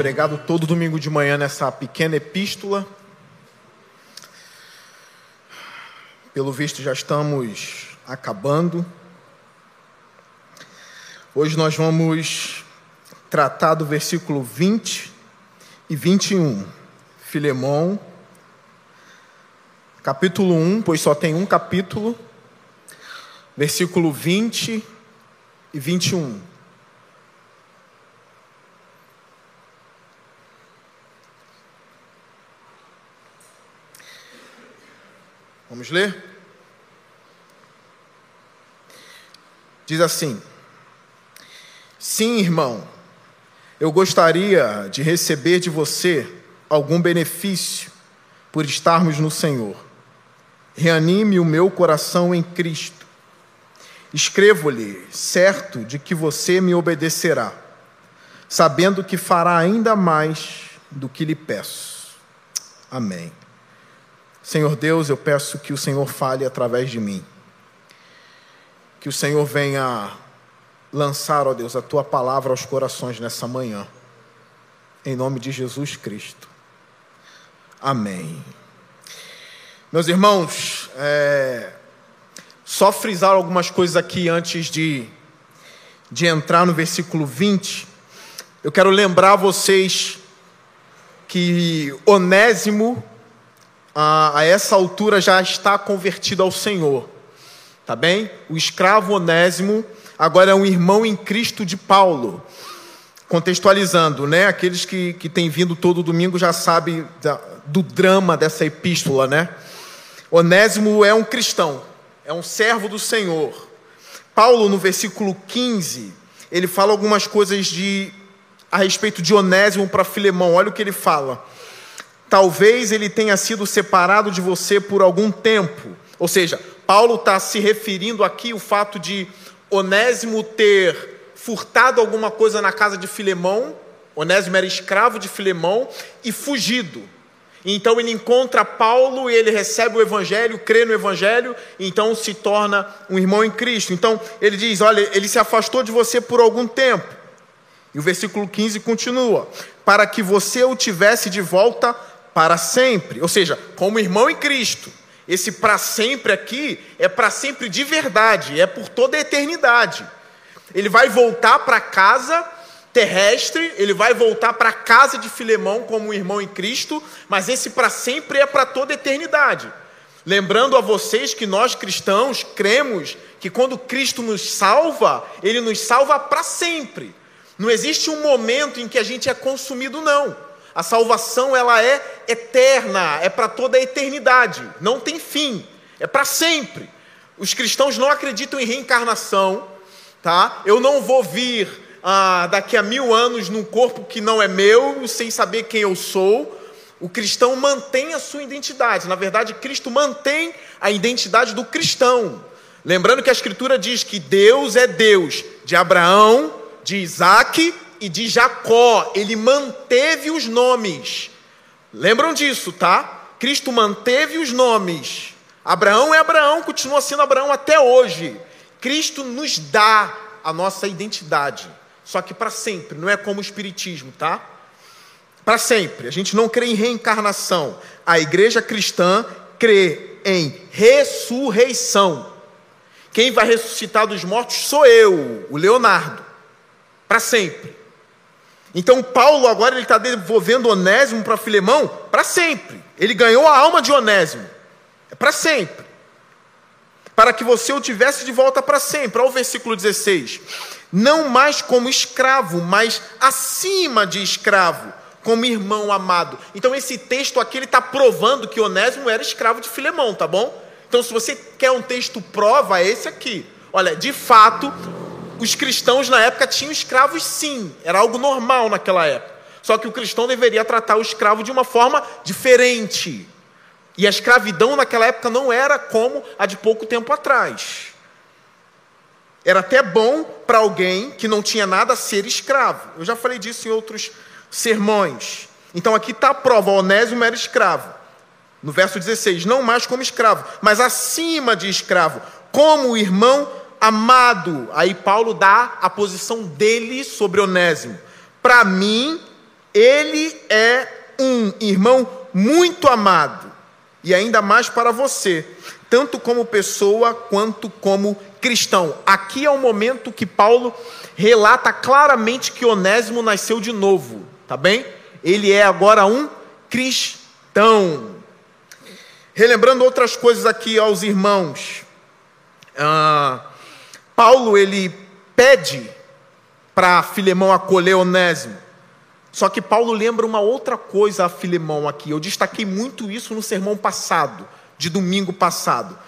pregado todo domingo de manhã nessa pequena epístola. Pelo visto, já estamos acabando. Hoje nós vamos tratar do versículo 20 e 21. Filemão, capítulo 1, pois só tem um capítulo, versículo 20 e 21. Vamos ler? Diz assim: Sim, irmão, eu gostaria de receber de você algum benefício por estarmos no Senhor. Reanime o meu coração em Cristo. Escrevo-lhe, certo de que você me obedecerá, sabendo que fará ainda mais do que lhe peço. Amém. Senhor Deus, eu peço que o Senhor fale através de mim. Que o Senhor venha lançar, ó Deus, a tua palavra aos corações nessa manhã. Em nome de Jesus Cristo. Amém. Meus irmãos, é, só frisar algumas coisas aqui antes de, de entrar no versículo 20. Eu quero lembrar vocês que Onésimo a, a essa altura já está convertido ao Senhor. Tá bem? O escravo Onésimo agora é um irmão em Cristo de Paulo. Contextualizando, né? Aqueles que, que têm vindo todo domingo já sabem da, do drama dessa epístola, né? Onésimo é um cristão, é um servo do Senhor. Paulo, no versículo 15, ele fala algumas coisas de a respeito de Onésimo para Filemão. Olha o que ele fala. Talvez ele tenha sido separado de você por algum tempo. Ou seja, Paulo está se referindo aqui o fato de Onésimo ter furtado alguma coisa na casa de Filemão. Onésimo era escravo de Filemão e fugido. Então ele encontra Paulo e ele recebe o evangelho, crê no evangelho, então se torna um irmão em Cristo. Então ele diz: Olha, ele se afastou de você por algum tempo. E o versículo 15 continua: Para que você o tivesse de volta para sempre, ou seja, como irmão em Cristo. Esse para sempre aqui é para sempre de verdade, é por toda a eternidade. Ele vai voltar para casa terrestre, ele vai voltar para a casa de Filemão como irmão em Cristo, mas esse para sempre é para toda a eternidade. Lembrando a vocês que nós cristãos cremos que quando Cristo nos salva, ele nos salva para sempre. Não existe um momento em que a gente é consumido, não. A salvação ela é eterna, é para toda a eternidade, não tem fim, é para sempre. Os cristãos não acreditam em reencarnação, tá? Eu não vou vir ah, daqui a mil anos num corpo que não é meu, sem saber quem eu sou. O cristão mantém a sua identidade. Na verdade, Cristo mantém a identidade do cristão. Lembrando que a Escritura diz que Deus é Deus de Abraão, de Isaac e de Jacó, ele manteve os nomes. Lembram disso, tá? Cristo manteve os nomes. Abraão é Abraão, continua sendo Abraão até hoje. Cristo nos dá a nossa identidade, só que para sempre, não é como o Espiritismo, tá? Para sempre. A gente não crê em reencarnação. A igreja cristã crê em ressurreição. Quem vai ressuscitar dos mortos sou eu, o Leonardo, para sempre. Então Paulo agora ele está devolvendo Onésimo para Filemão para sempre. Ele ganhou a alma de Onésimo. É para sempre. Para que você o tivesse de volta para sempre. Olha o versículo 16. Não mais como escravo, mas acima de escravo, como irmão amado. Então esse texto aqui ele está provando que Onésimo era escravo de Filemão, tá bom? Então se você quer um texto prova, é esse aqui. Olha, de fato, os cristãos na época tinham escravos sim, era algo normal naquela época. Só que o cristão deveria tratar o escravo de uma forma diferente. E a escravidão naquela época não era como a de pouco tempo atrás. Era até bom para alguém que não tinha nada ser escravo. Eu já falei disso em outros sermões. Então aqui está a prova: Onésimo era escravo. No verso 16, não mais como escravo, mas acima de escravo, como irmão amado. Aí Paulo dá a posição dele sobre Onésimo. Para mim, Ele é um irmão muito amado, e ainda mais para você, tanto como pessoa quanto como cristão. Aqui é o momento que Paulo relata claramente que Onésimo nasceu de novo, tá bem? Ele é agora um cristão. Relembrando outras coisas aqui aos irmãos, ah, Paulo ele pede para Filemão acolher Onésimo. Só que Paulo lembra uma outra coisa a Filemão aqui. Eu destaquei muito isso no sermão passado, de domingo passado.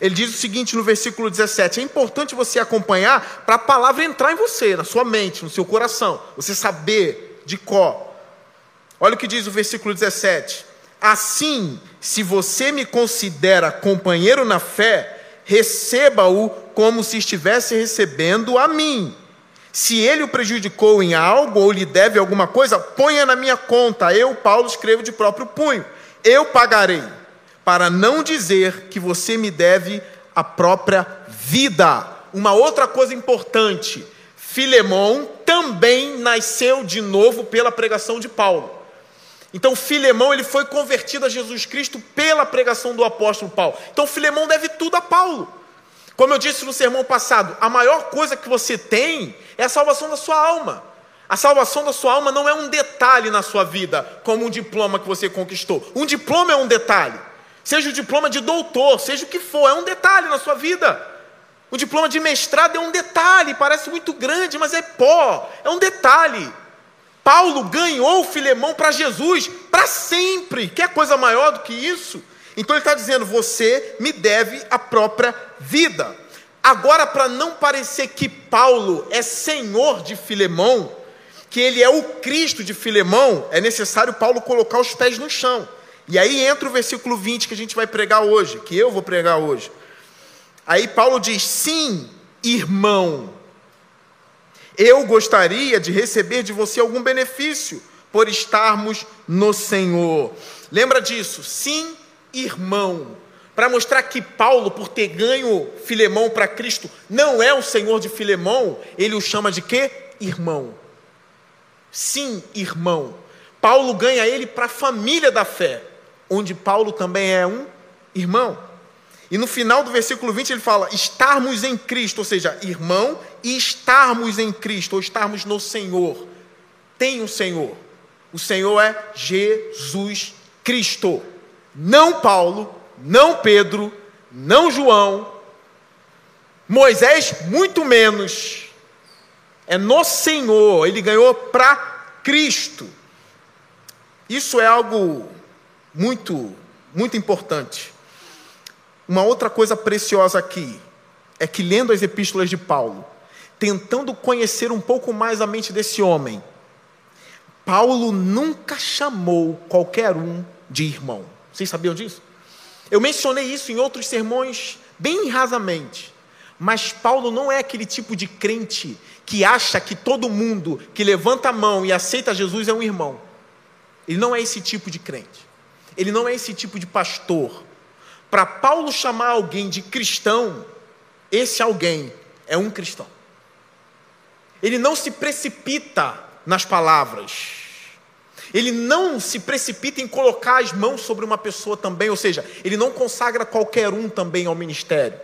Ele diz o seguinte no versículo 17: é importante você acompanhar para a palavra entrar em você, na sua mente, no seu coração, você saber de có. Olha o que diz o versículo 17: Assim, se você me considera companheiro na fé, receba-o como se estivesse recebendo a mim. Se ele o prejudicou em algo ou lhe deve alguma coisa, ponha na minha conta. Eu, Paulo, escrevo de próprio punho. Eu pagarei, para não dizer que você me deve a própria vida. Uma outra coisa importante: Filemão também nasceu de novo pela pregação de Paulo. Então Filemão ele foi convertido a Jesus Cristo pela pregação do apóstolo Paulo. Então Filemão deve tudo a Paulo. Como eu disse no sermão passado, a maior coisa que você tem é a salvação da sua alma. A salvação da sua alma não é um detalhe na sua vida, como um diploma que você conquistou. Um diploma é um detalhe. Seja o diploma de doutor, seja o que for, é um detalhe na sua vida. O diploma de mestrado é um detalhe, parece muito grande, mas é pó, é um detalhe. Paulo ganhou Filemão para Jesus para sempre. Quer coisa maior do que isso? Então ele está dizendo: você me deve a própria vida. Agora, para não parecer que Paulo é senhor de Filemão, que ele é o Cristo de Filemão, é necessário Paulo colocar os pés no chão. E aí entra o versículo 20 que a gente vai pregar hoje, que eu vou pregar hoje. Aí Paulo diz: sim, irmão, eu gostaria de receber de você algum benefício por estarmos no Senhor. Lembra disso? Sim, irmão. Para mostrar que Paulo, por ter ganho Filemão para Cristo, não é o Senhor de Filemão, ele o chama de quê? Irmão. Sim, irmão. Paulo ganha ele para a família da fé, onde Paulo também é um irmão. E no final do versículo 20 ele fala: estarmos em Cristo, ou seja, irmão, e estarmos em Cristo, ou estarmos no Senhor. Tem o um Senhor. O Senhor é Jesus Cristo. Não Paulo, não Pedro, não João, Moisés, muito menos. É no Senhor, ele ganhou para Cristo. Isso é algo muito, muito importante. Uma outra coisa preciosa aqui é que, lendo as epístolas de Paulo, tentando conhecer um pouco mais a mente desse homem, Paulo nunca chamou qualquer um de irmão. Vocês sabiam disso? Eu mencionei isso em outros sermões, bem rasamente. Mas Paulo não é aquele tipo de crente que acha que todo mundo que levanta a mão e aceita Jesus é um irmão. Ele não é esse tipo de crente. Ele não é esse tipo de pastor para Paulo chamar alguém de cristão, esse alguém é um cristão. Ele não se precipita nas palavras. Ele não se precipita em colocar as mãos sobre uma pessoa também, ou seja, ele não consagra qualquer um também ao ministério.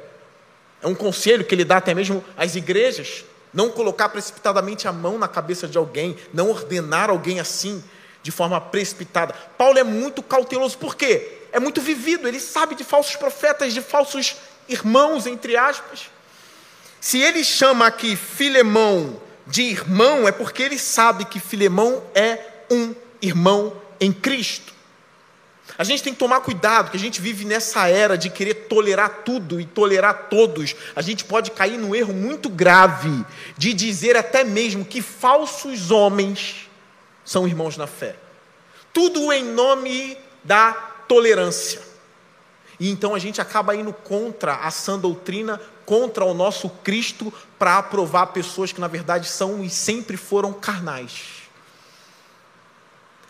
É um conselho que ele dá até mesmo às igrejas, não colocar precipitadamente a mão na cabeça de alguém, não ordenar alguém assim, de forma precipitada. Paulo é muito cauteloso, por quê? é muito vivido, ele sabe de falsos profetas, de falsos irmãos, entre aspas. Se ele chama aqui Filemão de irmão, é porque ele sabe que Filemão é um irmão em Cristo. A gente tem que tomar cuidado, que a gente vive nessa era de querer tolerar tudo e tolerar todos. A gente pode cair num erro muito grave de dizer até mesmo que falsos homens são irmãos na fé. Tudo em nome da tolerância. E então a gente acaba indo contra a sã doutrina, contra o nosso Cristo, para aprovar pessoas que na verdade são e sempre foram carnais.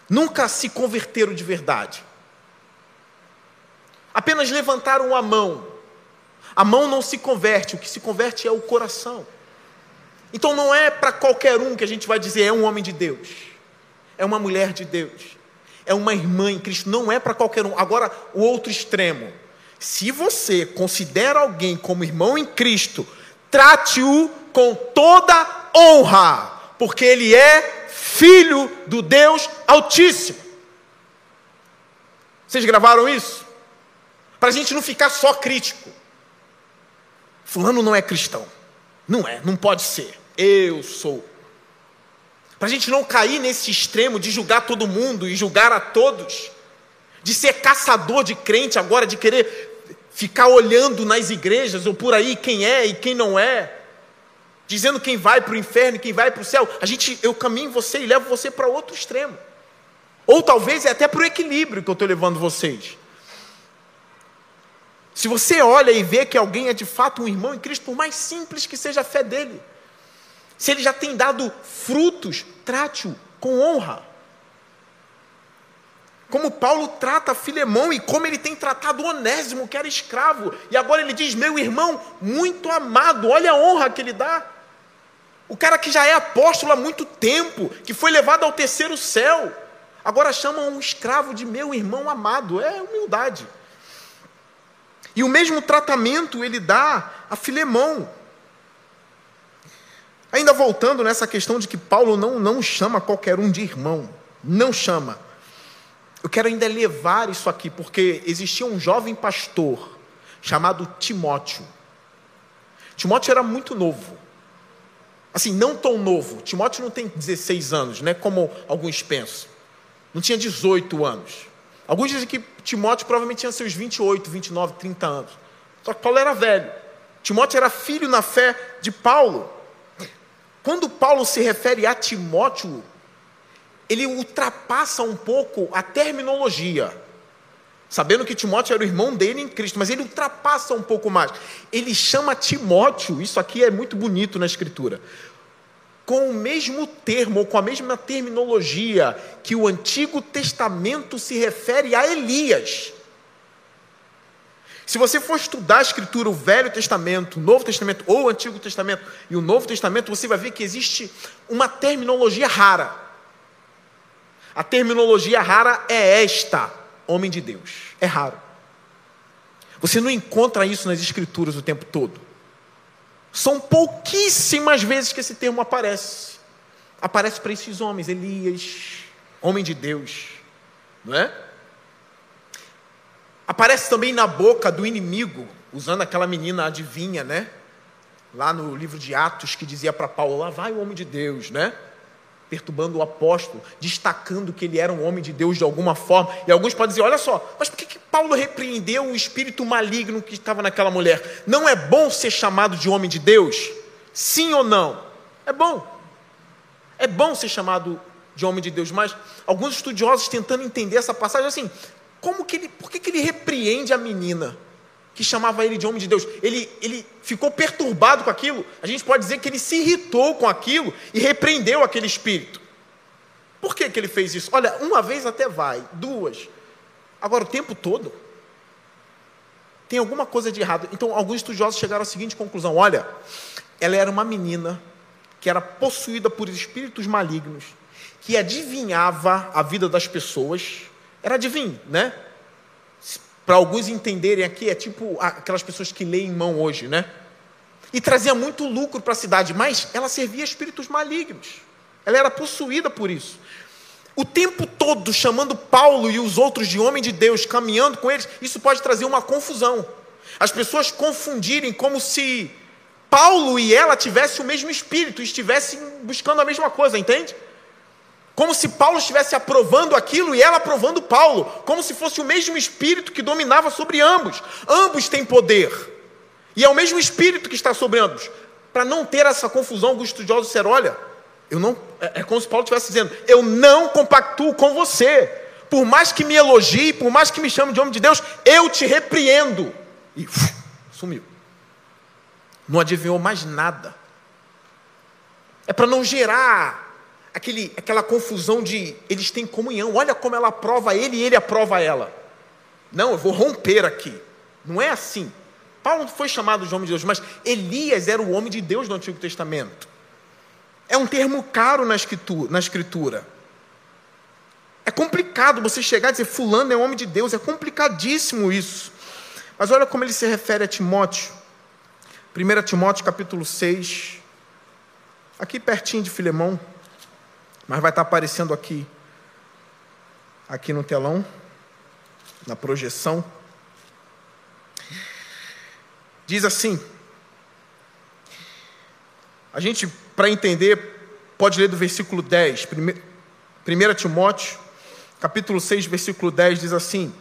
Nunca se converteram de verdade. Apenas levantaram a mão. A mão não se converte, o que se converte é o coração. Então não é para qualquer um que a gente vai dizer é um homem de Deus. é uma mulher de Deus, é uma irmã em Cristo, não é para qualquer um. Agora, o outro extremo. Se você considera alguém como irmão em Cristo, trate-o com toda honra, porque ele é filho do Deus Altíssimo. Vocês gravaram isso? Para a gente não ficar só crítico. Fulano não é cristão. Não é, não pode ser. Eu sou. Para a gente não cair nesse extremo de julgar todo mundo e julgar a todos, de ser caçador de crente agora, de querer ficar olhando nas igrejas ou por aí quem é e quem não é, dizendo quem vai para o inferno e quem vai para o céu. A gente, eu caminho você e levo você para outro extremo. Ou talvez é até para o equilíbrio que eu estou levando vocês. Se você olha e vê que alguém é de fato um irmão em Cristo, por mais simples que seja a fé dele, se ele já tem dado frutos, trate-o com honra. Como Paulo trata Filemão e como ele tem tratado Onésimo, que era escravo, e agora ele diz: Meu irmão, muito amado, olha a honra que ele dá. O cara que já é apóstolo há muito tempo, que foi levado ao terceiro céu, agora chama um escravo de meu irmão amado, é humildade. E o mesmo tratamento ele dá a Filemão. Ainda voltando nessa questão de que Paulo não, não chama qualquer um de irmão, não chama. Eu quero ainda levar isso aqui, porque existia um jovem pastor chamado Timóteo. Timóteo era muito novo. Assim, não tão novo. Timóteo não tem 16 anos, né, como alguns pensam. Não tinha 18 anos. Alguns dizem que Timóteo provavelmente tinha seus 28, 29, 30 anos. Só que Paulo era velho. Timóteo era filho na fé de Paulo. Quando Paulo se refere a Timóteo, ele ultrapassa um pouco a terminologia. Sabendo que Timóteo era o irmão dele em Cristo, mas ele ultrapassa um pouco mais. Ele chama Timóteo, isso aqui é muito bonito na Escritura, com o mesmo termo, ou com a mesma terminologia que o Antigo Testamento se refere a Elias. Se você for estudar a Escritura, o Velho Testamento, o Novo Testamento ou o Antigo Testamento e o Novo Testamento, você vai ver que existe uma terminologia rara. A terminologia rara é esta: homem de Deus. É raro. Você não encontra isso nas Escrituras o tempo todo. São pouquíssimas vezes que esse termo aparece. Aparece para esses homens, Elias, homem de Deus, não é? Aparece também na boca do inimigo, usando aquela menina adivinha, né? Lá no livro de Atos que dizia para Paulo: lá vai o homem de Deus, né? Perturbando o apóstolo, destacando que ele era um homem de Deus de alguma forma. E alguns podem dizer: olha só, mas por que, que Paulo repreendeu o espírito maligno que estava naquela mulher? Não é bom ser chamado de homem de Deus? Sim ou não? É bom. É bom ser chamado de homem de Deus, mas alguns estudiosos tentando entender essa passagem assim, como que ele, por que, que ele repreende a menina que chamava ele de homem de Deus? Ele, ele ficou perturbado com aquilo. A gente pode dizer que ele se irritou com aquilo e repreendeu aquele espírito. Por que, que ele fez isso? Olha, uma vez até vai, duas. Agora, o tempo todo. Tem alguma coisa de errado. Então, alguns estudiosos chegaram à seguinte conclusão: olha, ela era uma menina que era possuída por espíritos malignos, que adivinhava a vida das pessoas era adivinho, né? Para alguns entenderem aqui, é tipo aquelas pessoas que leem mão hoje, né? E trazia muito lucro para a cidade, mas ela servia espíritos malignos. Ela era possuída por isso. O tempo todo chamando Paulo e os outros de homem de Deus, caminhando com eles, isso pode trazer uma confusão. As pessoas confundirem como se Paulo e ela tivessem o mesmo espírito, estivessem buscando a mesma coisa, entende? Como se Paulo estivesse aprovando aquilo e ela aprovando Paulo, como se fosse o mesmo espírito que dominava sobre ambos. Ambos têm poder. E é o mesmo espírito que está sobre ambos. Para não ter essa confusão, alguns estudiosos disseram: olha, eu não, é, é como se Paulo estivesse dizendo, eu não compactuo com você. Por mais que me elogie, por mais que me chame de homem de Deus, eu te repreendo. E uf, sumiu. Não adivinhou mais nada. É para não gerar aquele, aquela confusão de eles têm comunhão, olha como ela aprova ele e ele aprova ela. Não, eu vou romper aqui. Não é assim. Paulo não foi chamado de homem de Deus, mas Elias era o homem de Deus do Antigo Testamento. É um termo caro na escritura. Na escritura. É complicado você chegar e dizer, Fulano é homem de Deus, é complicadíssimo isso. Mas olha como ele se refere a Timóteo. 1 Timóteo capítulo 6, aqui pertinho de Filemão, mas vai estar aparecendo aqui, aqui no telão, na projeção. Diz assim: a gente, para entender, pode ler do versículo 10, 1 Timóteo, capítulo 6, versículo 10, diz assim: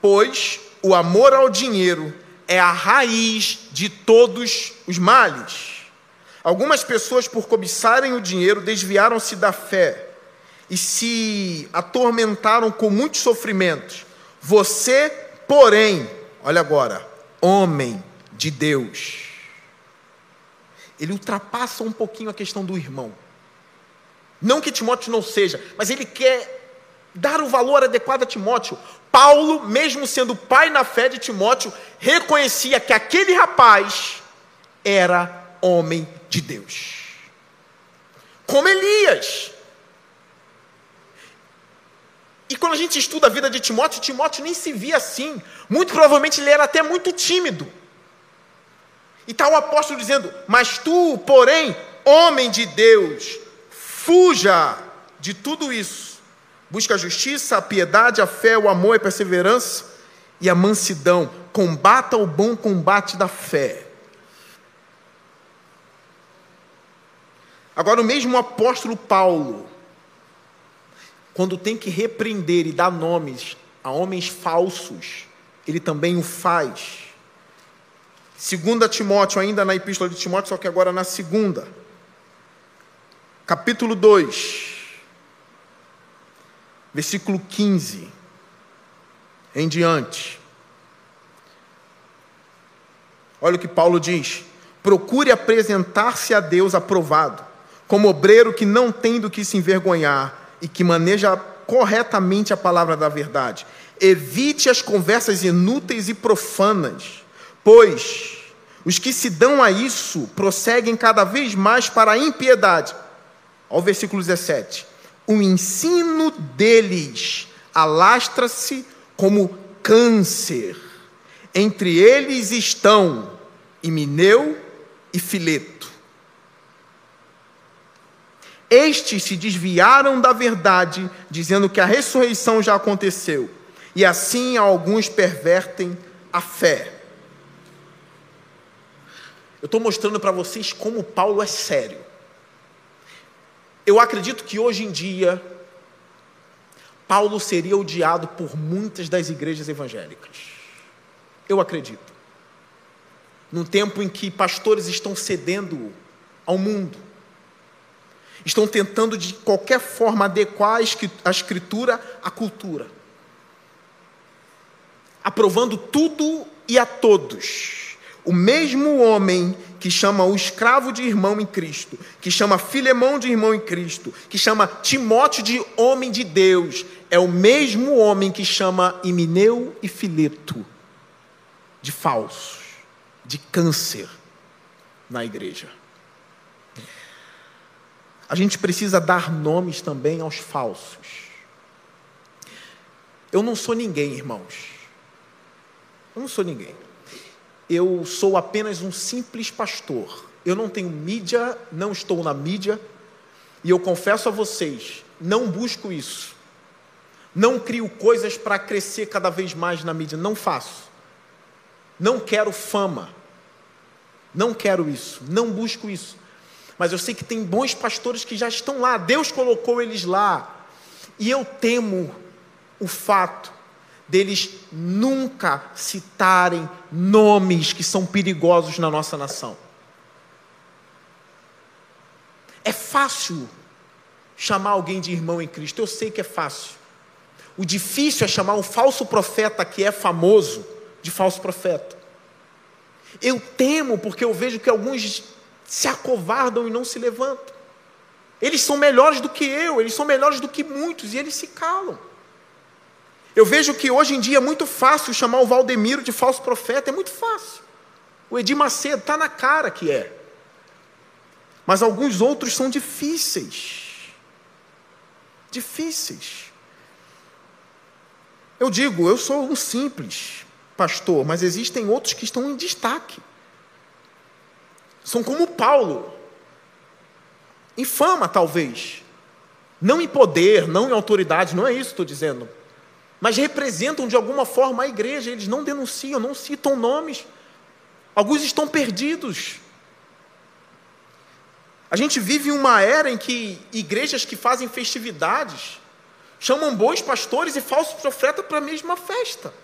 Pois o amor ao dinheiro é a raiz de todos os males. Algumas pessoas, por cobiçarem o dinheiro, desviaram-se da fé e se atormentaram com muitos sofrimentos. Você, porém, olha agora, homem de Deus, ele ultrapassa um pouquinho a questão do irmão. Não que Timóteo não seja, mas ele quer dar o valor adequado a Timóteo. Paulo, mesmo sendo pai na fé de Timóteo, reconhecia que aquele rapaz era homem de Deus. Como Elias. E quando a gente estuda a vida de Timóteo, Timóteo nem se via assim. Muito provavelmente ele era até muito tímido. E está o apóstolo dizendo: Mas tu, porém, homem de Deus, fuja de tudo isso. Busca a justiça, a piedade, a fé, o amor e a perseverança e a mansidão. Combata o bom combate da fé. Agora, o mesmo apóstolo Paulo, quando tem que repreender e dar nomes a homens falsos, ele também o faz. Segunda Timóteo, ainda na epístola de Timóteo, só que agora na segunda. Capítulo 2. Versículo 15 em diante. Olha o que Paulo diz: procure apresentar-se a Deus aprovado, como obreiro que não tem do que se envergonhar e que maneja corretamente a palavra da verdade. Evite as conversas inúteis e profanas Pois os que se dão a isso prosseguem cada vez mais para a impiedade. Ao versículo 17. O ensino deles alastra-se como câncer. Entre eles estão Imineu e Fileto. Estes se desviaram da verdade, dizendo que a ressurreição já aconteceu, e assim alguns pervertem a fé. Eu estou mostrando para vocês como Paulo é sério. Eu acredito que hoje em dia, Paulo seria odiado por muitas das igrejas evangélicas. Eu acredito. Num tempo em que pastores estão cedendo ao mundo, estão tentando de qualquer forma adequar a escritura à cultura, aprovando tudo e a todos o mesmo homem que chama o escravo de irmão em Cristo, que chama Filemão de irmão em Cristo, que chama Timóteo de homem de Deus, é o mesmo homem que chama Imineu e Fileto de falsos, de câncer na igreja. A gente precisa dar nomes também aos falsos. Eu não sou ninguém, irmãos. Eu não sou ninguém eu sou apenas um simples pastor. Eu não tenho mídia, não estou na mídia, e eu confesso a vocês, não busco isso. Não crio coisas para crescer cada vez mais na mídia, não faço. Não quero fama. Não quero isso, não busco isso. Mas eu sei que tem bons pastores que já estão lá, Deus colocou eles lá. E eu temo o fato deles nunca citarem nomes que são perigosos na nossa nação. É fácil chamar alguém de irmão em Cristo, eu sei que é fácil. O difícil é chamar um falso profeta que é famoso de falso profeta. Eu temo porque eu vejo que alguns se acovardam e não se levantam. Eles são melhores do que eu, eles são melhores do que muitos e eles se calam. Eu vejo que hoje em dia é muito fácil chamar o Valdemiro de falso profeta, é muito fácil. O Edir Macedo está na cara que é. Mas alguns outros são difíceis. Difíceis. Eu digo, eu sou um simples pastor, mas existem outros que estão em destaque. São como Paulo, em fama, talvez, não em poder, não em autoridade, não é isso que estou dizendo, mas representam de alguma forma a igreja, eles não denunciam, não citam nomes, alguns estão perdidos. A gente vive uma era em que igrejas que fazem festividades chamam bons pastores e falsos profetas para a mesma festa.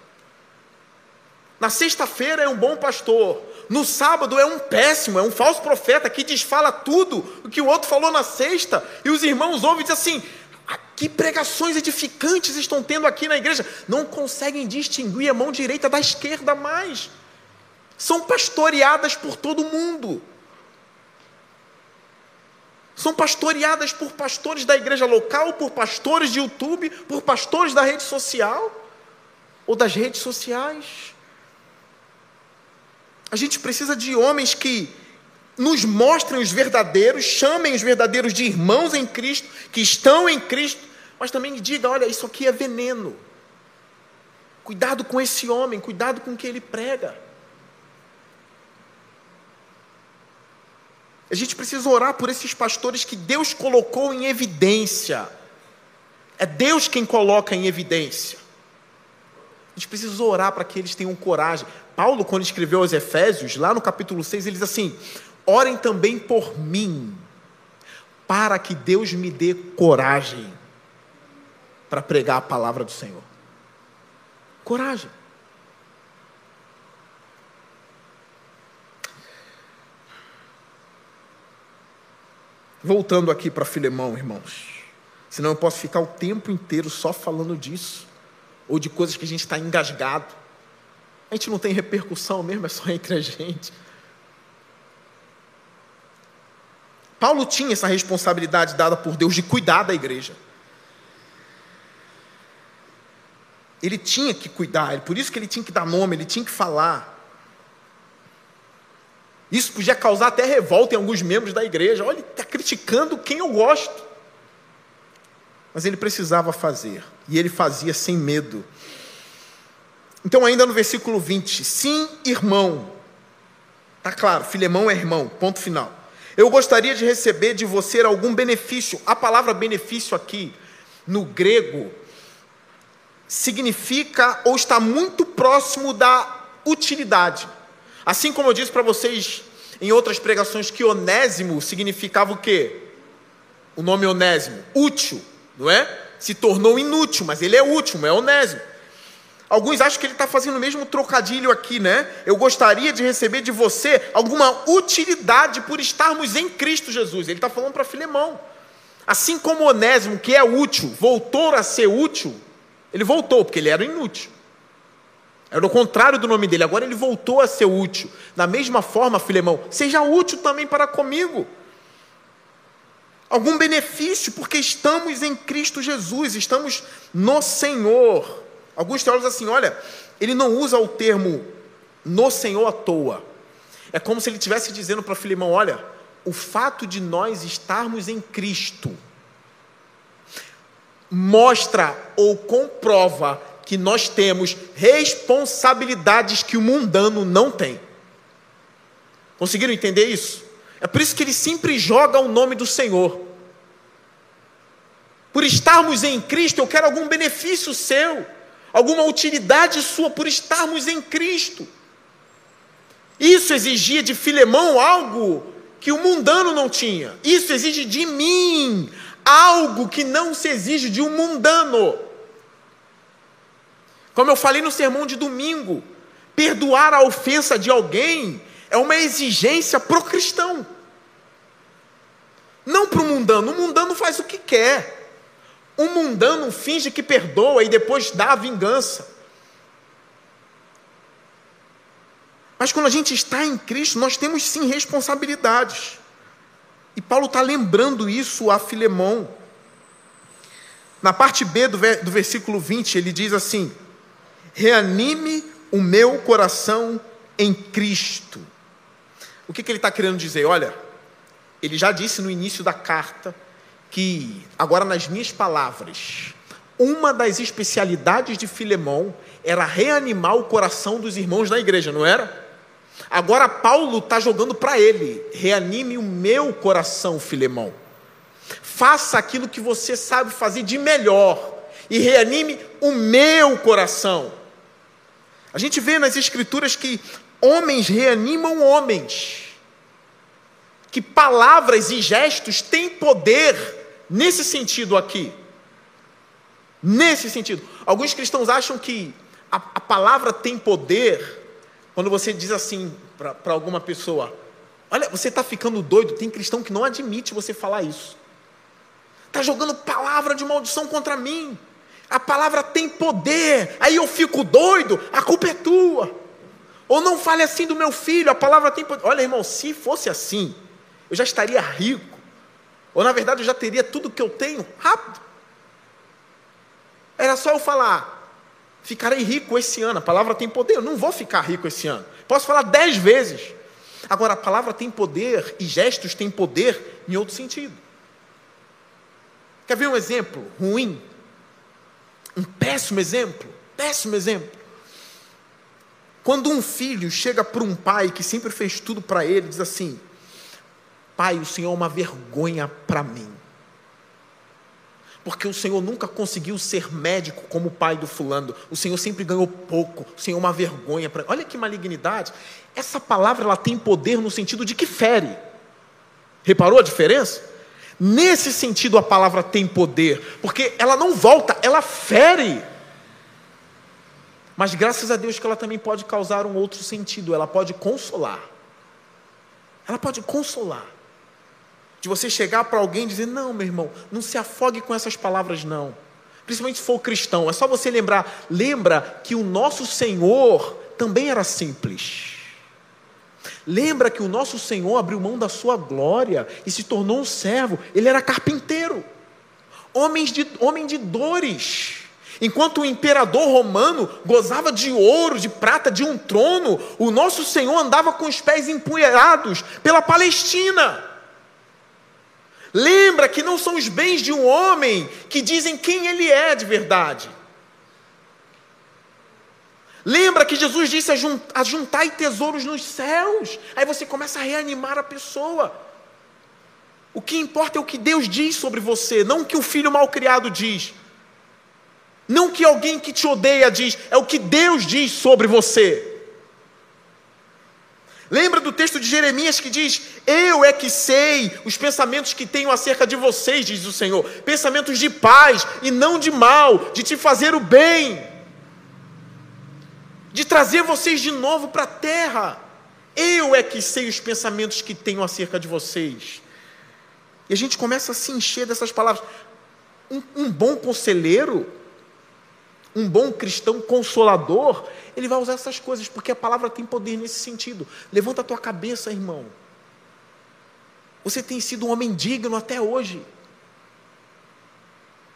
Na sexta-feira é um bom pastor, no sábado é um péssimo, é um falso profeta que desfala tudo o que o outro falou na sexta, e os irmãos ouvem e dizem assim: ah, que pregações edificantes estão tendo aqui na igreja. Não conseguem distinguir a mão direita da esquerda mais. São pastoreadas por todo mundo. São pastoreadas por pastores da igreja local, por pastores de YouTube, por pastores da rede social ou das redes sociais. A gente precisa de homens que nos mostrem os verdadeiros, chamem os verdadeiros de irmãos em Cristo, que estão em Cristo, mas também diga: olha, isso aqui é veneno. Cuidado com esse homem, cuidado com o que ele prega. A gente precisa orar por esses pastores que Deus colocou em evidência. É Deus quem coloca em evidência. A gente precisa orar para que eles tenham coragem. Paulo, quando escreveu aos Efésios, lá no capítulo 6, ele diz assim: orem também por mim, para que Deus me dê coragem para pregar a palavra do Senhor. Coragem. Voltando aqui para Filemão, irmãos. Senão eu posso ficar o tempo inteiro só falando disso ou de coisas que a gente está engasgado. A gente não tem repercussão mesmo, é só entre a gente. Paulo tinha essa responsabilidade dada por Deus de cuidar da igreja. Ele tinha que cuidar, por isso que ele tinha que dar nome, ele tinha que falar. Isso podia causar até revolta em alguns membros da igreja. Olha, ele está criticando quem eu gosto. Mas ele precisava fazer, e ele fazia sem medo. Então, ainda no versículo 20, sim, irmão. Está claro, Filemão é irmão, ponto final. Eu gostaria de receber de você algum benefício. A palavra benefício aqui, no grego, significa ou está muito próximo da utilidade. Assim como eu disse para vocês em outras pregações que onésimo significava o quê? O nome onésimo, útil não é? Se tornou inútil, mas ele é útil, é onésimo. Alguns acham que ele está fazendo o mesmo trocadilho aqui, né? Eu gostaria de receber de você alguma utilidade por estarmos em Cristo Jesus. Ele está falando para Filemão. Assim como Onésimo, que é útil, voltou a ser útil, ele voltou, porque ele era inútil. Era o contrário do nome dele, agora ele voltou a ser útil. Da mesma forma, Filemão, seja útil também para comigo algum benefício, porque estamos em Cristo Jesus, estamos no Senhor. Alguns teólogos assim, olha, ele não usa o termo no Senhor à toa. É como se ele estivesse dizendo para Filemão: olha, o fato de nós estarmos em Cristo mostra ou comprova que nós temos responsabilidades que o mundano não tem. Conseguiram entender isso? É por isso que ele sempre joga o nome do Senhor. Por estarmos em Cristo, eu quero algum benefício seu, alguma utilidade sua por estarmos em Cristo. Isso exigia de Filemão algo que o mundano não tinha. Isso exige de mim algo que não se exige de um mundano. Como eu falei no sermão de domingo, perdoar a ofensa de alguém é uma exigência para o cristão. Não para o mundano. O mundano faz o que quer. O mundano finge que perdoa e depois dá a vingança. Mas quando a gente está em Cristo, nós temos sim responsabilidades. E Paulo está lembrando isso a Filemão. Na parte B do, do versículo 20, ele diz assim: Reanime o meu coração em Cristo. O que, que ele está querendo dizer? Olha, ele já disse no início da carta que, agora nas minhas palavras, uma das especialidades de Filemão era reanimar o coração dos irmãos da igreja, não era? Agora Paulo está jogando para ele: reanime o meu coração, Filemão. Faça aquilo que você sabe fazer de melhor e reanime o meu coração. A gente vê nas Escrituras que homens reanimam homens, que palavras e gestos têm poder nesse sentido aqui. Nesse sentido. Alguns cristãos acham que a, a palavra tem poder quando você diz assim para alguma pessoa: Olha, você está ficando doido. Tem cristão que não admite você falar isso. Está jogando palavra de maldição contra mim. A palavra tem poder. Aí eu fico doido, a culpa é tua. Ou não fale assim do meu filho, a palavra tem poder. Olha, irmão, se fosse assim, eu já estaria rico. Ou na verdade eu já teria tudo que eu tenho rápido. Era só eu falar, ficarei rico esse ano. A palavra tem poder, eu não vou ficar rico esse ano. Posso falar dez vezes. Agora, a palavra tem poder e gestos têm poder em outro sentido. Quer ver um exemplo ruim? Um péssimo exemplo? Péssimo exemplo. Quando um filho chega para um pai que sempre fez tudo para ele, diz assim: Pai, o Senhor é uma vergonha para mim porque o Senhor nunca conseguiu ser médico como o pai do fulano. O Senhor sempre ganhou pouco. O Senhor é uma vergonha. Pra... Olha que malignidade. Essa palavra ela tem poder no sentido de que fere. Reparou a diferença? Nesse sentido a palavra tem poder, porque ela não volta, ela fere. Mas graças a Deus que ela também pode causar um outro sentido, ela pode consolar. Ela pode consolar. De você chegar para alguém e dizer: Não, meu irmão, não se afogue com essas palavras, não. Principalmente se for cristão. É só você lembrar: lembra que o nosso Senhor também era simples. Lembra que o nosso Senhor abriu mão da sua glória e se tornou um servo. Ele era carpinteiro, homem de, homem de dores. Enquanto o imperador romano gozava de ouro, de prata, de um trono, o nosso Senhor andava com os pés empunhados pela Palestina. Lembra que não são os bens de um homem que dizem quem ele é de verdade. Lembra que Jesus disse a juntar tesouros nos céus. Aí você começa a reanimar a pessoa. O que importa é o que Deus diz sobre você, não o que o filho mal criado diz. Não o que alguém que te odeia diz, é o que Deus diz sobre você. Lembra do texto de Jeremias que diz: Eu é que sei os pensamentos que tenho acerca de vocês, diz o Senhor, pensamentos de paz e não de mal, de te fazer o bem, de trazer vocês de novo para a terra. Eu é que sei os pensamentos que tenho acerca de vocês. E a gente começa a se encher dessas palavras. Um, um bom conselheiro um bom cristão consolador, ele vai usar essas coisas, porque a palavra tem poder nesse sentido. Levanta a tua cabeça, irmão. Você tem sido um homem digno até hoje.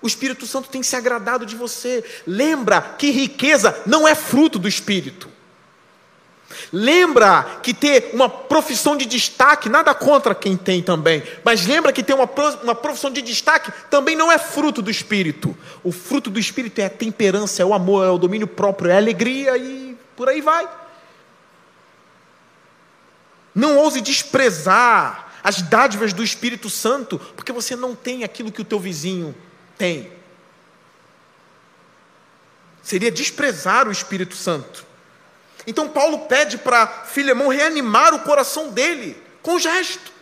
O Espírito Santo tem se agradado de você. Lembra que riqueza não é fruto do Espírito. Lembra que ter uma profissão de destaque, nada contra quem tem também, mas lembra que ter uma, profissão de destaque também não é fruto do Espírito. O fruto do Espírito é a temperança, é o amor, é o domínio próprio, é a alegria e por aí vai. Não ouse desprezar as dádivas do Espírito Santo, porque você não tem aquilo que o teu vizinho tem. Seria desprezar o Espírito Santo. Então Paulo pede para Filemão reanimar o coração dele com gesto.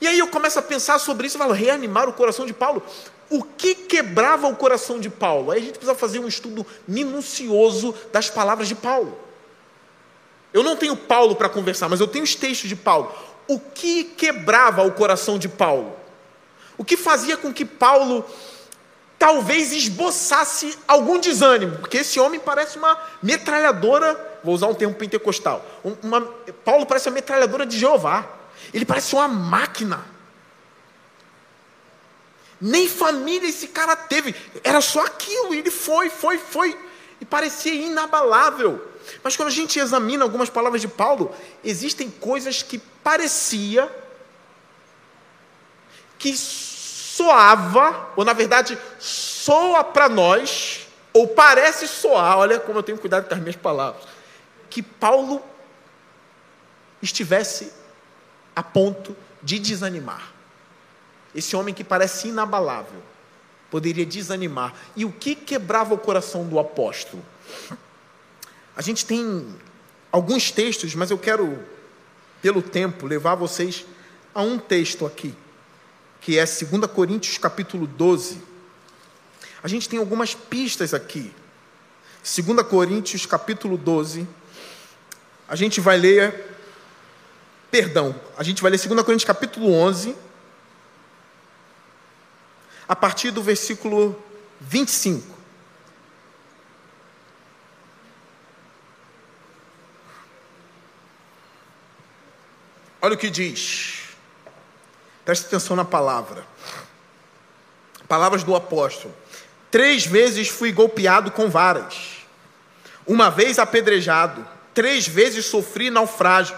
E aí eu começo a pensar sobre isso e falo, reanimar o coração de Paulo. O que quebrava o coração de Paulo? Aí a gente precisa fazer um estudo minucioso das palavras de Paulo. Eu não tenho Paulo para conversar, mas eu tenho os textos de Paulo. O que quebrava o coração de Paulo? O que fazia com que Paulo talvez esboçasse algum desânimo, porque esse homem parece uma metralhadora, vou usar um termo pentecostal. Uma, Paulo parece uma metralhadora de Jeová. Ele parece uma máquina. Nem família esse cara teve, era só aquilo, ele foi, foi, foi, e parecia inabalável. Mas quando a gente examina algumas palavras de Paulo, existem coisas que parecia que soava, ou na verdade soa para nós, ou parece soar, olha como eu tenho cuidado com as minhas palavras, que Paulo estivesse a ponto de desanimar. Esse homem que parece inabalável poderia desanimar. E o que quebrava o coração do apóstolo? A gente tem alguns textos, mas eu quero, pelo tempo, levar vocês a um texto aqui, que é 2 Coríntios capítulo 12. A gente tem algumas pistas aqui. 2 Coríntios capítulo 12. A gente vai ler Perdão, a gente vai ler 2 Coríntios capítulo 11, a partir do versículo 25. Olha o que diz. Preste atenção na palavra. Palavras do apóstolo. Três vezes fui golpeado com varas. Uma vez apedrejado. Três vezes sofri naufrágio.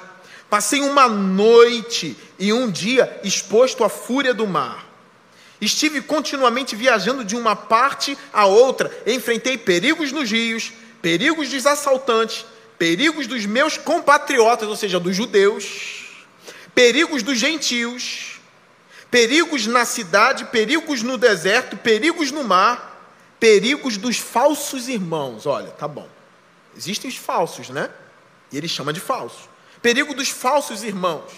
Passei uma noite e um dia exposto à fúria do mar. Estive continuamente viajando de uma parte a outra. Enfrentei perigos nos rios, perigos dos assaltantes, perigos dos meus compatriotas, ou seja, dos judeus, perigos dos gentios, perigos na cidade, perigos no deserto, perigos no mar, perigos dos falsos irmãos. Olha, tá bom. Existem os falsos, né? E ele chama de falsos. Perigo dos falsos irmãos.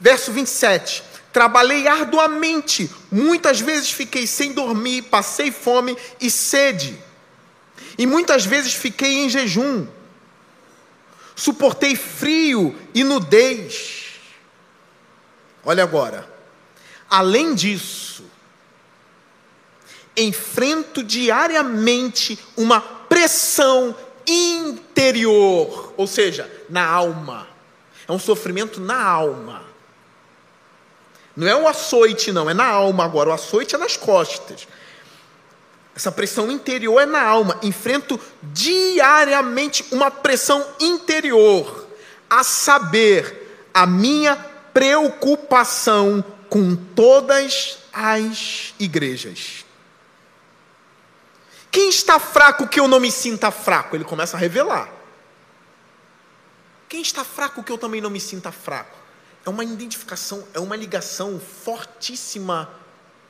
Verso 27. Trabalhei arduamente, muitas vezes fiquei sem dormir, passei fome e sede, e muitas vezes fiquei em jejum, suportei frio e nudez. Olha agora, além disso, enfrento diariamente uma pressão interior, ou seja, na alma. É um sofrimento na alma. Não é o açoite, não, é na alma agora. O açoite é nas costas. Essa pressão interior é na alma. Enfrento diariamente uma pressão interior, a saber, a minha preocupação com todas as igrejas. Quem está fraco que eu não me sinta fraco? Ele começa a revelar. Quem está fraco que eu também não me sinta fraco? É uma identificação, é uma ligação fortíssima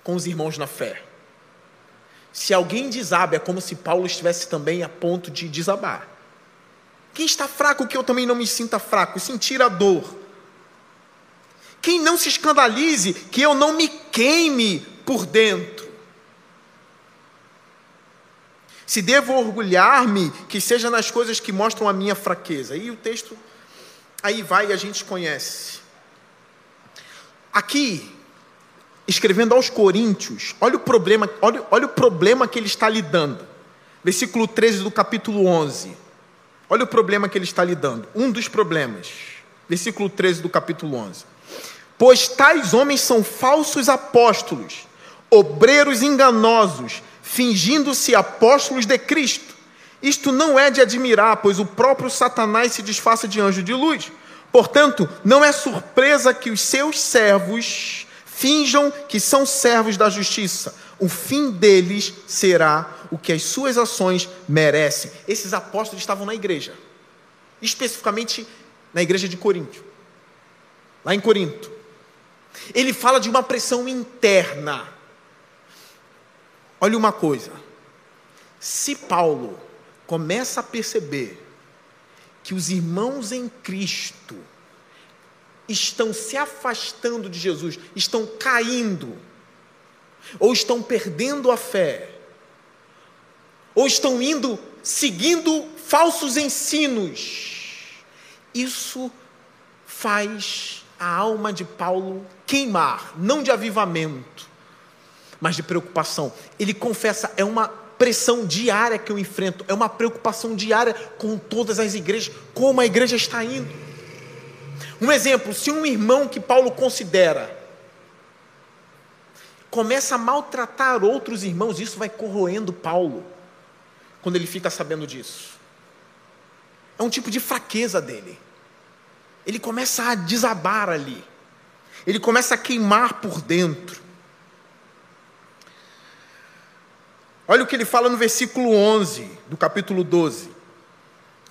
com os irmãos na fé. Se alguém desaba, é como se Paulo estivesse também a ponto de desabar. Quem está fraco que eu também não me sinta fraco, sentir a dor. Quem não se escandalize que eu não me queime por dentro. Se devo orgulhar-me, que seja nas coisas que mostram a minha fraqueza. E o texto aí vai e a gente conhece. Aqui, escrevendo aos Coríntios, olha o problema, olha, olha o problema que ele está lidando. Versículo 13 do capítulo 11. Olha o problema que ele está lidando. Um dos problemas. Versículo 13 do capítulo 11. Pois tais homens são falsos apóstolos, obreiros enganosos, fingindo-se apóstolos de Cristo. Isto não é de admirar, pois o próprio Satanás se disfarça de anjo de luz. Portanto, não é surpresa que os seus servos finjam que são servos da justiça. O fim deles será o que as suas ações merecem. Esses apóstolos estavam na igreja, especificamente na igreja de Corinto, lá em Corinto. Ele fala de uma pressão interna Olha uma coisa: se Paulo começa a perceber que os irmãos em Cristo estão se afastando de Jesus, estão caindo, ou estão perdendo a fé, ou estão indo seguindo falsos ensinos, isso faz a alma de Paulo queimar, não de avivamento, mas de preocupação. Ele confessa, é uma pressão diária que eu enfrento, é uma preocupação diária com todas as igrejas, como a igreja está indo. Um exemplo: se um irmão que Paulo considera começa a maltratar outros irmãos, isso vai corroendo Paulo, quando ele fica sabendo disso. É um tipo de fraqueza dele. Ele começa a desabar ali, ele começa a queimar por dentro. Olha o que ele fala no versículo 11 do capítulo 12.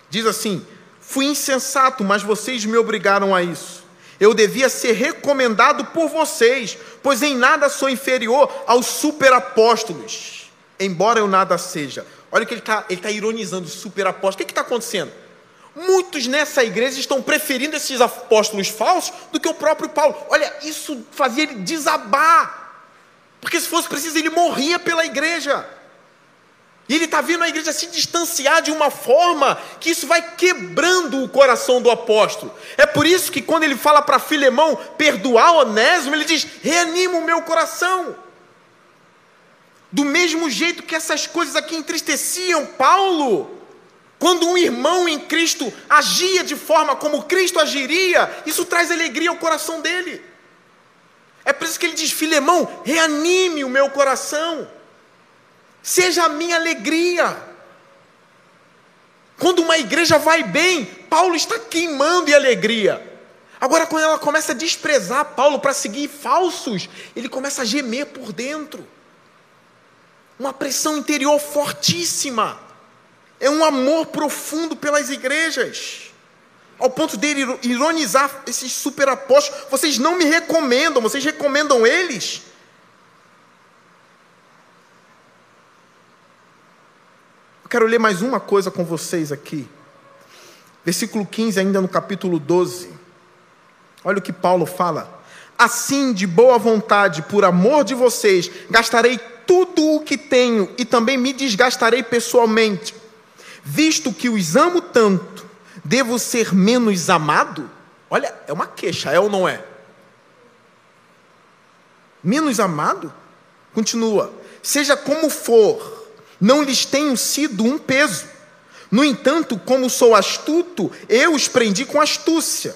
Diz assim: Fui insensato, mas vocês me obrigaram a isso. Eu devia ser recomendado por vocês, pois em nada sou inferior aos superapóstolos, embora eu nada seja. Olha o que ele está ele tá ironizando, superapóstolos. O que está acontecendo? Muitos nessa igreja estão preferindo esses apóstolos falsos do que o próprio Paulo. Olha, isso fazia ele desabar. Porque se fosse preciso, ele morria pela igreja. E ele está vendo a igreja se distanciar de uma forma que isso vai quebrando o coração do apóstolo. É por isso que quando ele fala para Filemão perdoar Onésimo, ele diz: reanima o meu coração. Do mesmo jeito que essas coisas aqui entristeciam Paulo, quando um irmão em Cristo agia de forma como Cristo agiria, isso traz alegria ao coração dele. É por isso que ele diz: Filemão, reanime o meu coração seja a minha alegria. Quando uma igreja vai bem, Paulo está queimando de alegria. Agora, quando ela começa a desprezar Paulo para seguir falsos, ele começa a gemer por dentro. Uma pressão interior fortíssima. É um amor profundo pelas igrejas. Ao ponto dele ironizar esses superapóstolos. Vocês não me recomendam, vocês recomendam eles? quero ler mais uma coisa com vocês aqui. Versículo 15, ainda no capítulo 12. Olha o que Paulo fala. Assim, de boa vontade, por amor de vocês, gastarei tudo o que tenho e também me desgastarei pessoalmente. Visto que os amo tanto, devo ser menos amado? Olha, é uma queixa, é ou não é? Menos amado? Continua. Seja como for, não lhes tenho sido um peso. No entanto, como sou astuto, eu os prendi com astúcia.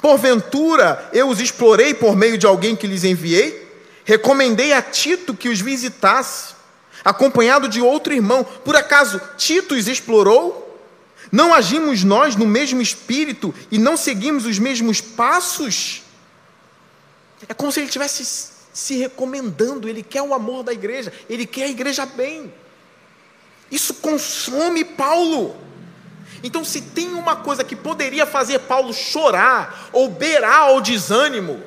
Porventura, eu os explorei por meio de alguém que lhes enviei? Recomendei a Tito que os visitasse, acompanhado de outro irmão. Por acaso Tito os explorou? Não agimos nós no mesmo espírito e não seguimos os mesmos passos? É como se ele estivesse se recomendando, ele quer o amor da igreja, ele quer a igreja bem. Isso consome Paulo. Então, se tem uma coisa que poderia fazer Paulo chorar ou beirar ao desânimo,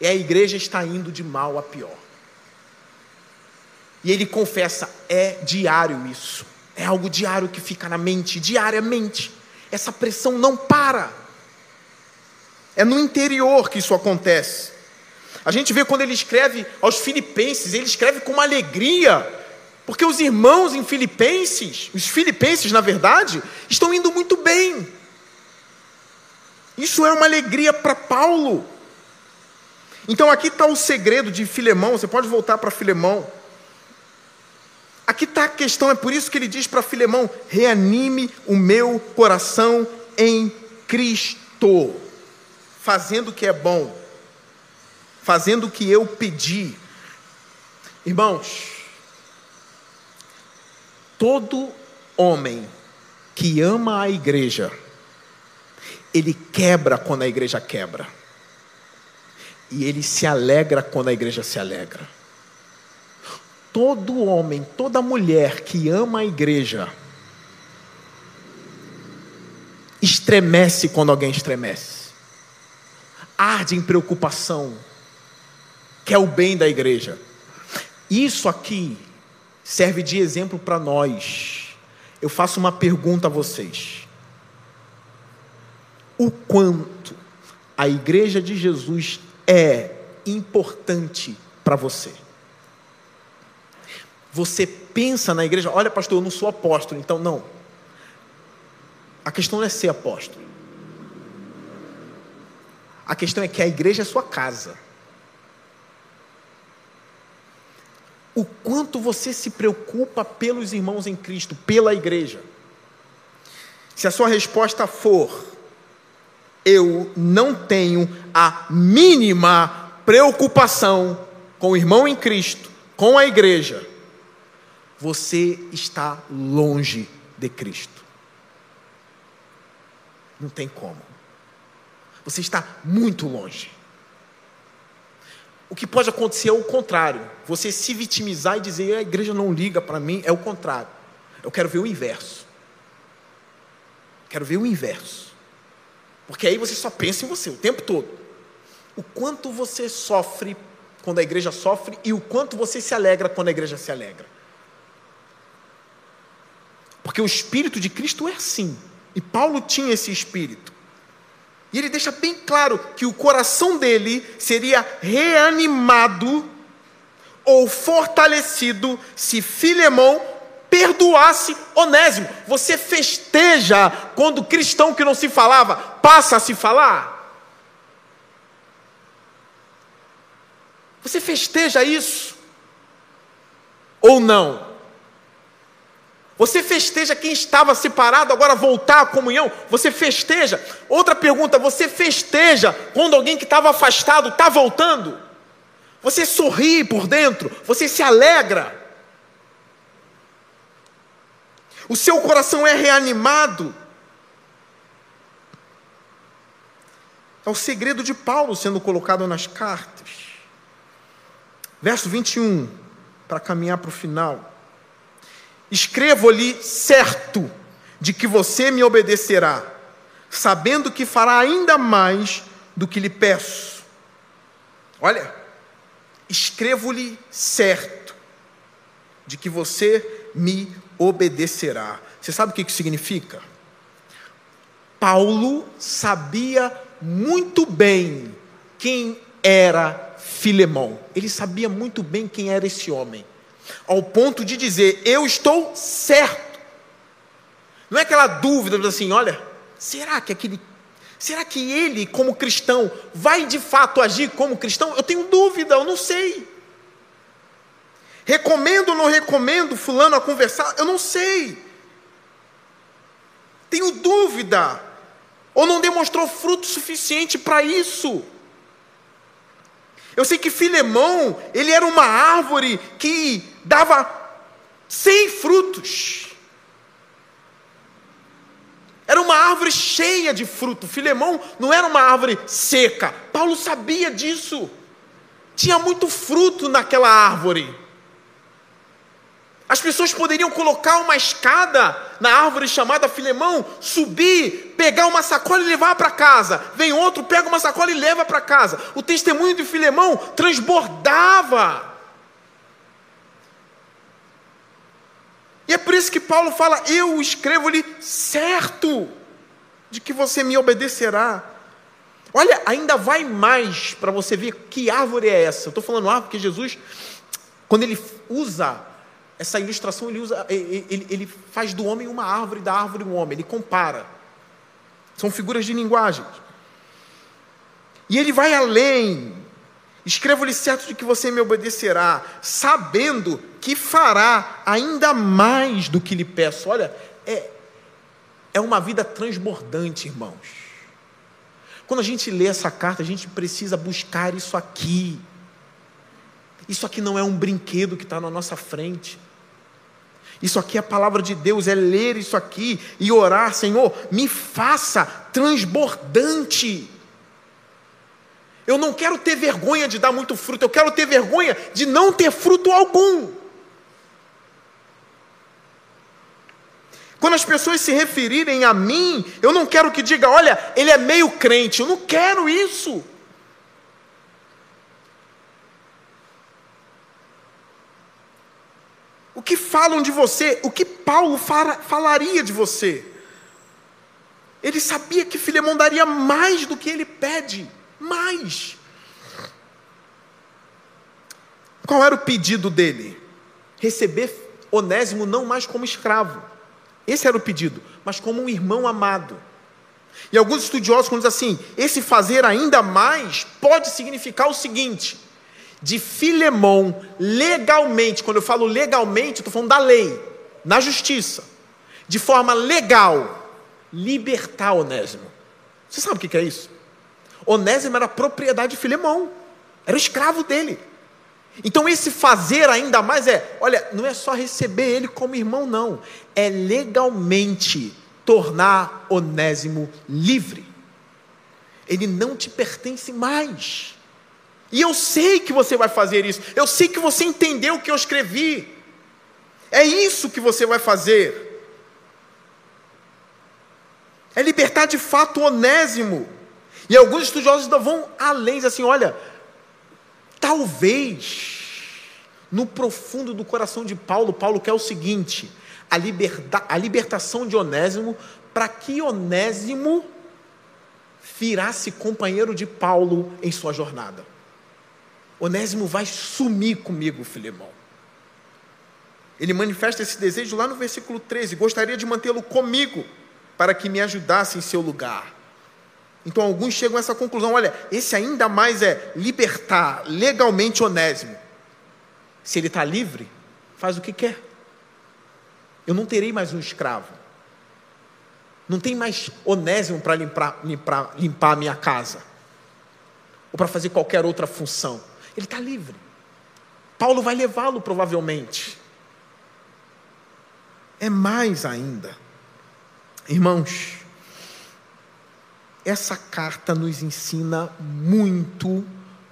é a igreja está indo de mal a pior. E ele confessa: é diário isso. É algo diário que fica na mente, diariamente. Essa pressão não para. É no interior que isso acontece. A gente vê quando ele escreve aos Filipenses, ele escreve com uma alegria porque os irmãos em Filipenses, os filipenses, na verdade, estão indo muito bem. Isso é uma alegria para Paulo. Então aqui está o segredo de Filemão, você pode voltar para Filemão. Aqui está a questão, é por isso que ele diz para Filemão: reanime o meu coração em Cristo, fazendo o que é bom, fazendo o que eu pedi. Irmãos, todo homem que ama a igreja, ele quebra quando a igreja quebra. E ele se alegra quando a igreja se alegra. Todo homem, toda mulher que ama a igreja, estremece quando alguém estremece, arde em preocupação, quer o bem da igreja. Isso aqui serve de exemplo para nós. Eu faço uma pergunta a vocês: o quanto a igreja de Jesus é importante para você? Você pensa na igreja, olha, pastor, eu não sou apóstolo, então não. A questão não é ser apóstolo. A questão é que a igreja é sua casa. o quanto você se preocupa pelos irmãos em Cristo, pela igreja. Se a sua resposta for, eu não tenho a mínima preocupação com o irmão em Cristo, com a igreja, você está longe de Cristo. Não tem como. Você está muito longe. O que pode acontecer é o contrário. Você se vitimizar e dizer a igreja não liga para mim, é o contrário. Eu quero ver o inverso. Quero ver o inverso. Porque aí você só pensa em você o tempo todo. O quanto você sofre quando a igreja sofre e o quanto você se alegra quando a igreja se alegra. Porque o espírito de Cristo é assim. E Paulo tinha esse espírito. E ele deixa bem claro que o coração dele seria reanimado ou fortalecido se Filemão perdoasse Onésimo. Você festeja quando o cristão que não se falava passa a se falar? Você festeja isso? Ou não? Você festeja quem estava separado agora voltar à comunhão? Você festeja? Outra pergunta: você festeja quando alguém que estava afastado está voltando? Você sorri por dentro? Você se alegra? O seu coração é reanimado? É o segredo de Paulo sendo colocado nas cartas. Verso 21, para caminhar para o final. Escrevo-lhe certo de que você me obedecerá, sabendo que fará ainda mais do que lhe peço. Olha, escrevo-lhe certo de que você me obedecerá. Você sabe o que isso significa? Paulo sabia muito bem quem era Filemão. Ele sabia muito bem quem era esse homem ao ponto de dizer: Eu estou certo. Não é aquela dúvida assim: olha, será que aquele. Será que ele, como cristão, vai de fato agir como cristão? Eu tenho dúvida, eu não sei. Recomendo ou não recomendo Fulano a conversar? Eu não sei. Tenho dúvida. Ou não demonstrou fruto suficiente para isso. Eu sei que Filemão, ele era uma árvore que dava cem frutos. Era uma árvore cheia de fruto. Filemão não era uma árvore seca. Paulo sabia disso. Tinha muito fruto naquela árvore. As pessoas poderiam colocar uma escada na árvore chamada Filemão, subir, pegar uma sacola e levar para casa. Vem outro, pega uma sacola e leva para casa. O testemunho de Filemão transbordava. E é por isso que Paulo fala: Eu escrevo-lhe certo de que você me obedecerá. Olha, ainda vai mais para você ver que árvore é essa. Eu estou falando árvore porque Jesus, quando ele usa essa ilustração ele usa, ele, ele faz do homem uma árvore, da árvore um homem, ele compara. São figuras de linguagem. E ele vai além. Escrevo-lhe certo de que você me obedecerá, sabendo que fará ainda mais do que lhe peço. Olha, é, é uma vida transbordante, irmãos. Quando a gente lê essa carta, a gente precisa buscar isso aqui. Isso aqui não é um brinquedo que está na nossa frente. Isso aqui é a palavra de Deus, é ler isso aqui e orar, Senhor, me faça transbordante. Eu não quero ter vergonha de dar muito fruto, eu quero ter vergonha de não ter fruto algum. Quando as pessoas se referirem a mim, eu não quero que diga, olha, ele é meio crente, eu não quero isso. O que falam de você? O que Paulo falaria de você? Ele sabia que Filemão daria mais do que ele pede, mais. Qual era o pedido dele? Receber Onésimo não mais como escravo. Esse era o pedido, mas como um irmão amado. E alguns estudiosos dizem assim: esse fazer ainda mais pode significar o seguinte: de Filemão legalmente, quando eu falo legalmente, estou falando da lei, na justiça, de forma legal, libertar Onésimo. Você sabe o que é isso? Onésimo era propriedade de Filemão, era o escravo dele. Então, esse fazer ainda mais é: olha, não é só receber ele como irmão, não, é legalmente tornar Onésimo livre. Ele não te pertence mais. E eu sei que você vai fazer isso. Eu sei que você entendeu o que eu escrevi. É isso que você vai fazer. É libertar de fato onésimo. E alguns estudiosos ainda vão além, dizem assim: olha, talvez no profundo do coração de Paulo, Paulo quer o seguinte: a, liberta, a libertação de Onésimo, para que Onésimo virasse companheiro de Paulo em sua jornada. Onésimo vai sumir comigo, Filemão. Ele manifesta esse desejo lá no versículo 13: gostaria de mantê-lo comigo, para que me ajudasse em seu lugar. Então alguns chegam a essa conclusão: olha, esse ainda mais é libertar legalmente Onésimo. Se ele está livre, faz o que quer. Eu não terei mais um escravo. Não tem mais onésimo para limpar, limpar, limpar a minha casa. Ou para fazer qualquer outra função. Ele está livre. Paulo vai levá-lo provavelmente. É mais ainda. Irmãos, essa carta nos ensina muito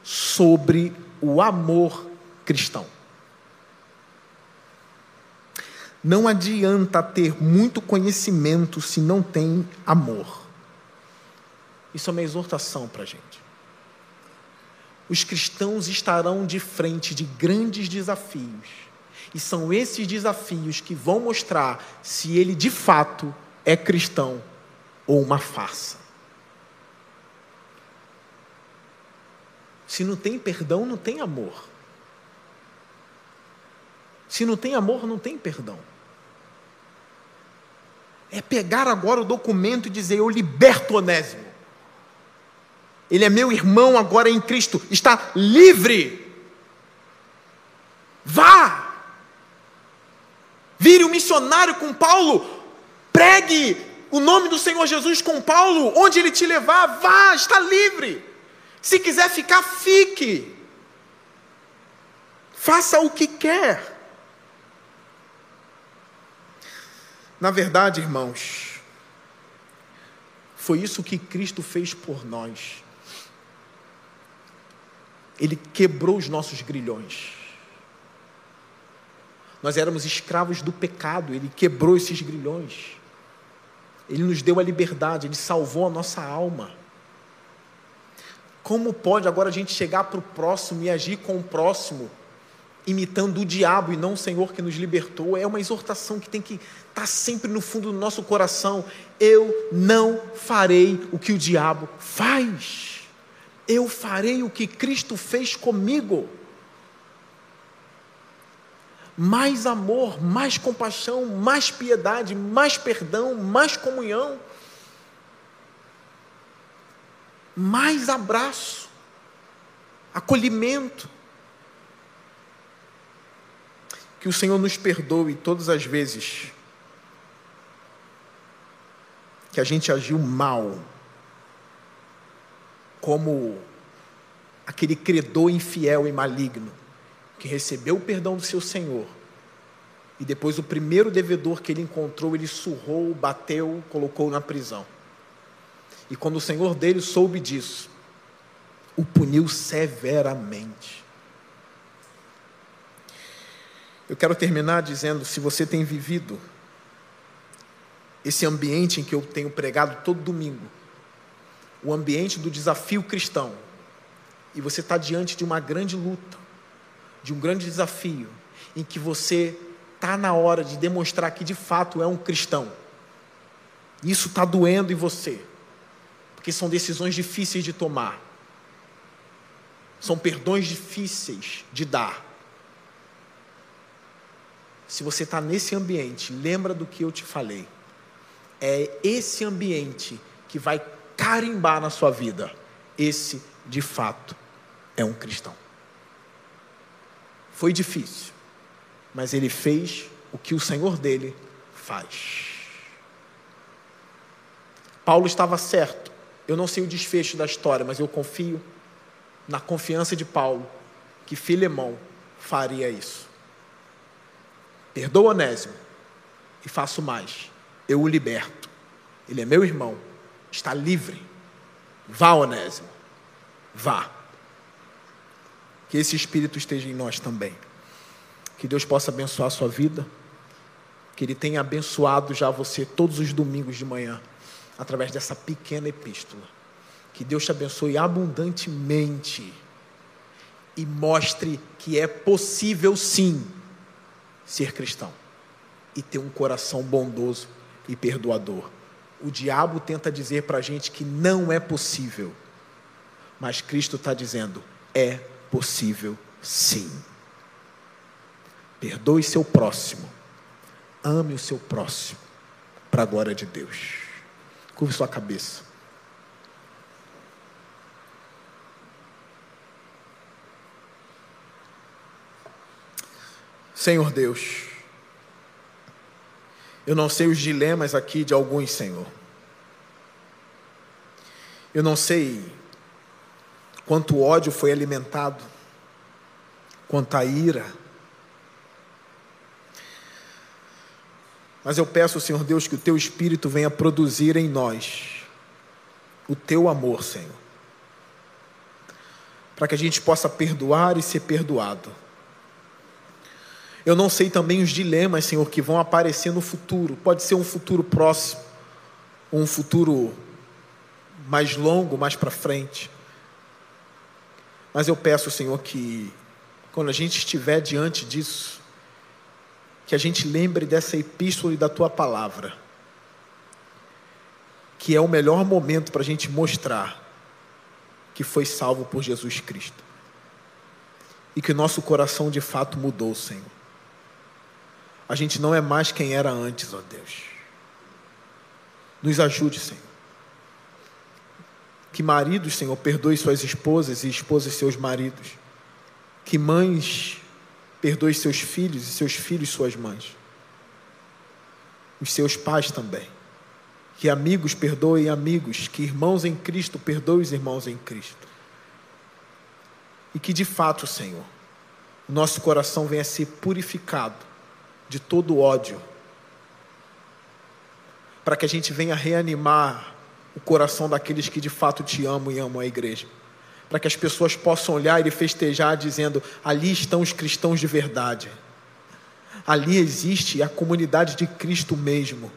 sobre o amor cristão. Não adianta ter muito conhecimento se não tem amor. Isso é uma exortação para a gente. Os cristãos estarão de frente de grandes desafios, e são esses desafios que vão mostrar se ele de fato é cristão ou uma farsa. Se não tem perdão, não tem amor. Se não tem amor, não tem perdão. É pegar agora o documento e dizer: Eu liberto Onésimo. Ele é meu irmão agora em Cristo, está livre. Vá. Vire o um missionário com Paulo. Pregue o nome do Senhor Jesus com Paulo. Onde ele te levar, vá, está livre. Se quiser ficar, fique. Faça o que quer. Na verdade, irmãos, foi isso que Cristo fez por nós. Ele quebrou os nossos grilhões. Nós éramos escravos do pecado, ele quebrou esses grilhões. Ele nos deu a liberdade, ele salvou a nossa alma. Como pode agora a gente chegar para o próximo e agir com o próximo imitando o diabo e não o Senhor que nos libertou, é uma exortação que tem que estar tá sempre no fundo do nosso coração. Eu não farei o que o diabo faz, eu farei o que Cristo fez comigo. Mais amor, mais compaixão, mais piedade, mais perdão, mais comunhão, mais abraço, acolhimento Que o Senhor nos perdoe todas as vezes que a gente agiu mal, como aquele credor infiel e maligno, que recebeu o perdão do seu Senhor, e depois o primeiro devedor que ele encontrou, ele surrou, bateu, colocou na prisão. E quando o Senhor dele soube disso, o puniu severamente. Eu quero terminar dizendo: se você tem vivido esse ambiente em que eu tenho pregado todo domingo, o ambiente do desafio cristão, e você está diante de uma grande luta, de um grande desafio, em que você está na hora de demonstrar que de fato é um cristão, isso está doendo em você, porque são decisões difíceis de tomar, são perdões difíceis de dar. Se você está nesse ambiente, lembra do que eu te falei. É esse ambiente que vai carimbar na sua vida. Esse, de fato, é um cristão. Foi difícil, mas ele fez o que o Senhor dele faz. Paulo estava certo. Eu não sei o desfecho da história, mas eu confio na confiança de Paulo que Filemão faria isso. Perdoa Onésimo e faço mais. Eu o liberto. Ele é meu irmão. Está livre. Vá, Onésimo. Vá. Que esse Espírito esteja em nós também. Que Deus possa abençoar a sua vida. Que Ele tenha abençoado já você todos os domingos de manhã, através dessa pequena epístola. Que Deus te abençoe abundantemente e mostre que é possível sim ser cristão e ter um coração bondoso e perdoador. O diabo tenta dizer para a gente que não é possível, mas Cristo está dizendo: é possível sim. Perdoe seu próximo, ame o seu próximo, para a glória de Deus. Curve sua cabeça. Senhor Deus, eu não sei os dilemas aqui de alguns, Senhor. Eu não sei quanto ódio foi alimentado, quanta ira. Mas eu peço, Senhor Deus, que o Teu Espírito venha produzir em nós o Teu amor, Senhor, para que a gente possa perdoar e ser perdoado eu não sei também os dilemas, Senhor, que vão aparecer no futuro. Pode ser um futuro próximo, um futuro mais longo, mais para frente. Mas eu peço, Senhor, que quando a gente estiver diante disso, que a gente lembre dessa epístola e da tua palavra, que é o melhor momento para a gente mostrar que foi salvo por Jesus Cristo. E que o nosso coração de fato mudou, Senhor a gente não é mais quem era antes, ó Deus. Nos ajude, Senhor. Que maridos, Senhor, perdoe suas esposas e esposas seus maridos. Que mães perdoe seus filhos e seus filhos suas mães. Os seus pais também. Que amigos perdoem amigos, que irmãos em Cristo perdoem os irmãos em Cristo. E que de fato, Senhor, o nosso coração venha a ser purificado de todo ódio, para que a gente venha reanimar o coração daqueles que de fato te amam e amam a igreja. Para que as pessoas possam olhar e festejar dizendo: ali estão os cristãos de verdade. Ali existe a comunidade de Cristo mesmo.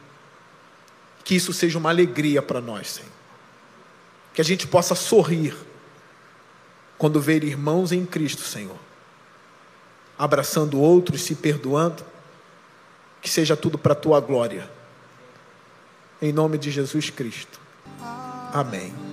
Que isso seja uma alegria para nós, Senhor. Que a gente possa sorrir quando ver irmãos em Cristo, Senhor, abraçando outros, se perdoando, que seja tudo para a tua glória. Em nome de Jesus Cristo. Amém.